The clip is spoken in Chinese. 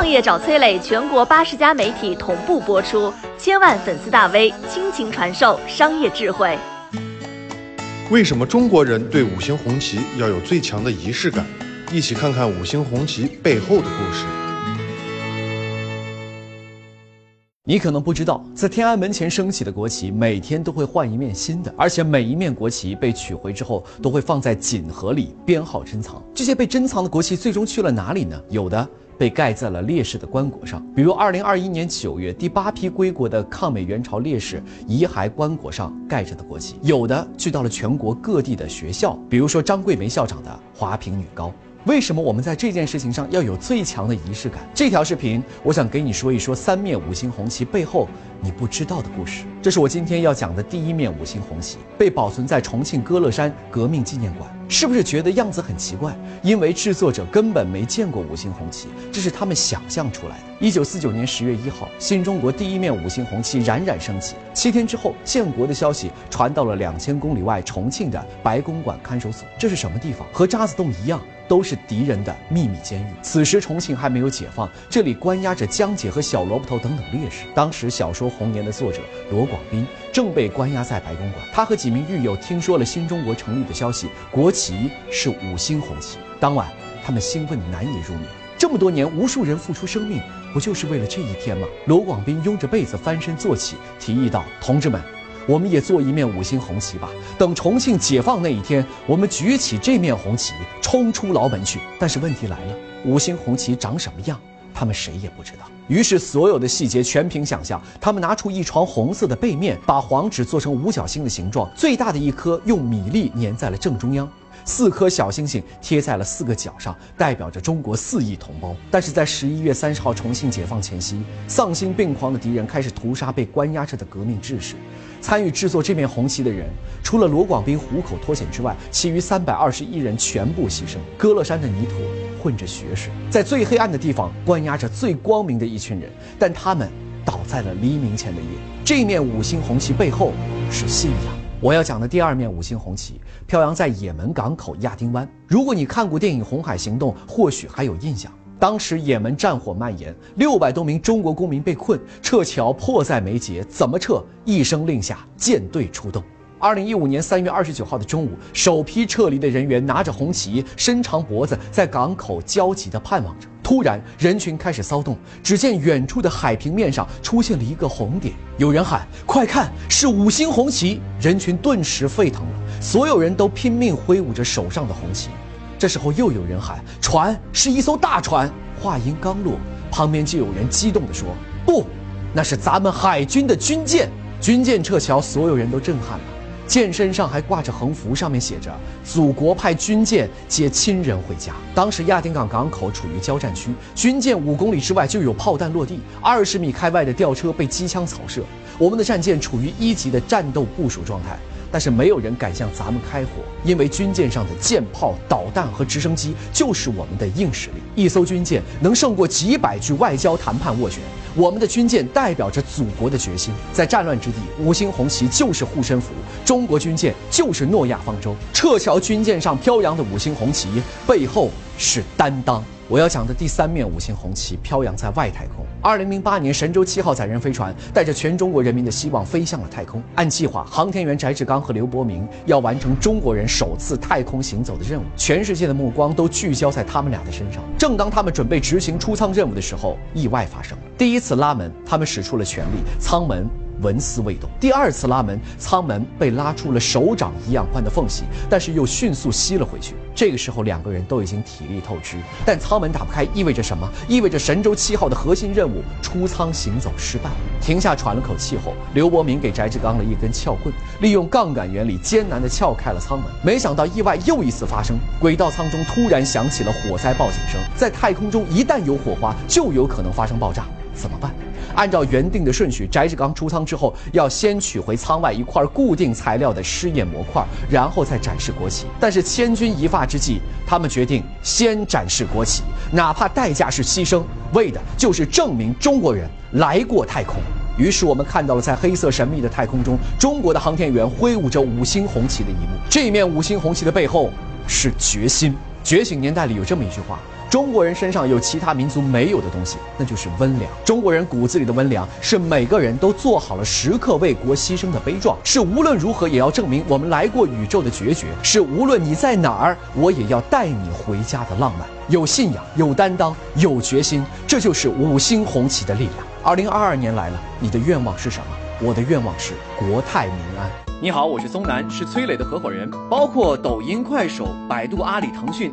创业找崔磊，全国八十家媒体同步播出，千万粉丝大 V 倾情传授商业智慧。为什么中国人对五星红旗要有最强的仪式感？一起看看五星红旗背后的故事。你可能不知道，在天安门前升起的国旗每天都会换一面新的，而且每一面国旗被取回之后都会放在锦盒里编号珍藏。这些被珍藏的国旗最终去了哪里呢？有的。被盖在了烈士的棺椁上，比如二零二一年九月第八批归国的抗美援朝烈士遗骸棺椁上盖着的国旗，有的去到了全国各地的学校，比如说张桂梅校长的华坪女高。为什么我们在这件事情上要有最强的仪式感？这条视频，我想给你说一说三面五星红旗背后你不知道的故事。这是我今天要讲的第一面五星红旗，被保存在重庆歌乐山革命纪念馆。是不是觉得样子很奇怪？因为制作者根本没见过五星红旗，这是他们想象出来的。一九四九年十月一号，新中国第一面五星红旗冉冉升起。七天之后，建国的消息传到了两千公里外重庆的白公馆看守所。这是什么地方？和渣滓洞一样。都是敌人的秘密监狱。此时重庆还没有解放，这里关押着江姐和小萝卜头等等烈士。当时小说《红岩》的作者罗广斌正被关押在白公馆，他和几名狱友听说了新中国成立的消息，国旗是五星红旗。当晚，他们兴奋难以入眠。这么多年，无数人付出生命，不就是为了这一天吗？罗广斌拥着被子翻身坐起，提议道：“同志们。”我们也做一面五星红旗吧。等重庆解放那一天，我们举起这面红旗，冲出牢门去。但是问题来了，五星红旗长什么样，他们谁也不知道。于是所有的细节全凭想象。他们拿出一床红色的被面，把黄纸做成五角星的形状，最大的一颗用米粒粘在了正中央。四颗小星星贴在了四个角上，代表着中国四亿同胞。但是在十一月三十号重庆解放前夕，丧心病狂的敌人开始屠杀被关押着的革命志士。参与制作这面红旗的人，除了罗广斌虎口脱险之外，其余三百二十一人全部牺牲。歌乐山的泥土混着血水，在最黑暗的地方关押着最光明的一群人，但他们倒在了黎明前的夜。这面五星红旗背后是信仰。我要讲的第二面五星红旗飘扬在也门港口亚丁湾。如果你看过电影《红海行动》，或许还有印象。当时也门战火蔓延，六百多名中国公民被困，撤侨迫在眉睫。怎么撤？一声令下，舰队出动。二零一五年三月二十九号的中午，首批撤离的人员拿着红旗，伸长脖子在港口焦急地盼望着。突然，人群开始骚动。只见远处的海平面上出现了一个红点，有人喊：“快看，是五星红旗！”人群顿时沸腾了，所有人都拼命挥舞着手上的红旗。这时候，又有人喊：“船是一艘大船！”话音刚落，旁边就有人激动地说：“不，那是咱们海军的军舰！”军舰撤侨，所有人都震撼了。舰身上还挂着横幅，上面写着“祖国派军舰接亲人回家”。当时亚丁港港口处于交战区，军舰五公里之外就有炮弹落地，二十米开外的吊车被机枪扫射。我们的战舰处于一级的战斗部署状态，但是没有人敢向咱们开火，因为军舰上的舰炮、导弹和直升机就是我们的硬实力。一艘军舰能胜过几百句外交谈判斡旋。我们的军舰代表着祖国的决心，在战乱之地，五星红旗就是护身符，中国军舰就是诺亚方舟。撤侨军舰上飘扬的五星红旗背后是担当。我要讲的第三面五星红旗飘扬在外太空。二零零八年，神舟七号载人飞船带着全中国人民的希望飞向了太空。按计划，航天员翟志刚和刘伯明要完成中国人首次太空行走的任务，全世界的目光都聚焦在他们俩的身上。正当他们准备执行出舱任务的时候，意外发生了。第一次拉门，他们使出了全力，舱门。纹丝未动。第二次拉门，舱门被拉出了手掌一样宽的缝隙，但是又迅速吸了回去。这个时候，两个人都已经体力透支。但舱门打不开，意味着什么？意味着神舟七号的核心任务出舱行走失败。停下喘了口气后，刘伯明给翟志刚了一根撬棍，利用杠杆原理艰难地撬开了舱门。没想到意外又一次发生，轨道舱中突然响起了火灾报警声。在太空中，一旦有火花，就有可能发生爆炸，怎么办？按照原定的顺序，翟志刚出舱之后，要先取回舱外一块固定材料的试验模块，然后再展示国旗。但是千钧一发之际，他们决定先展示国旗，哪怕代价是牺牲，为的就是证明中国人来过太空。于是我们看到了在黑色神秘的太空中，中国的航天员挥舞着五星红旗的一幕。这面五星红旗的背后是决心。觉醒年代里有这么一句话。中国人身上有其他民族没有的东西，那就是温良。中国人骨子里的温良，是每个人都做好了时刻为国牺牲的悲壮，是无论如何也要证明我们来过宇宙的决绝，是无论你在哪儿，我也要带你回家的浪漫。有信仰，有担当，有决心，这就是五星红旗的力量。二零二二年来了，你的愿望是什么？我的愿望是国泰民安。你好，我是松南，是崔磊的合伙人。包括抖音、快手、百度、阿里、腾讯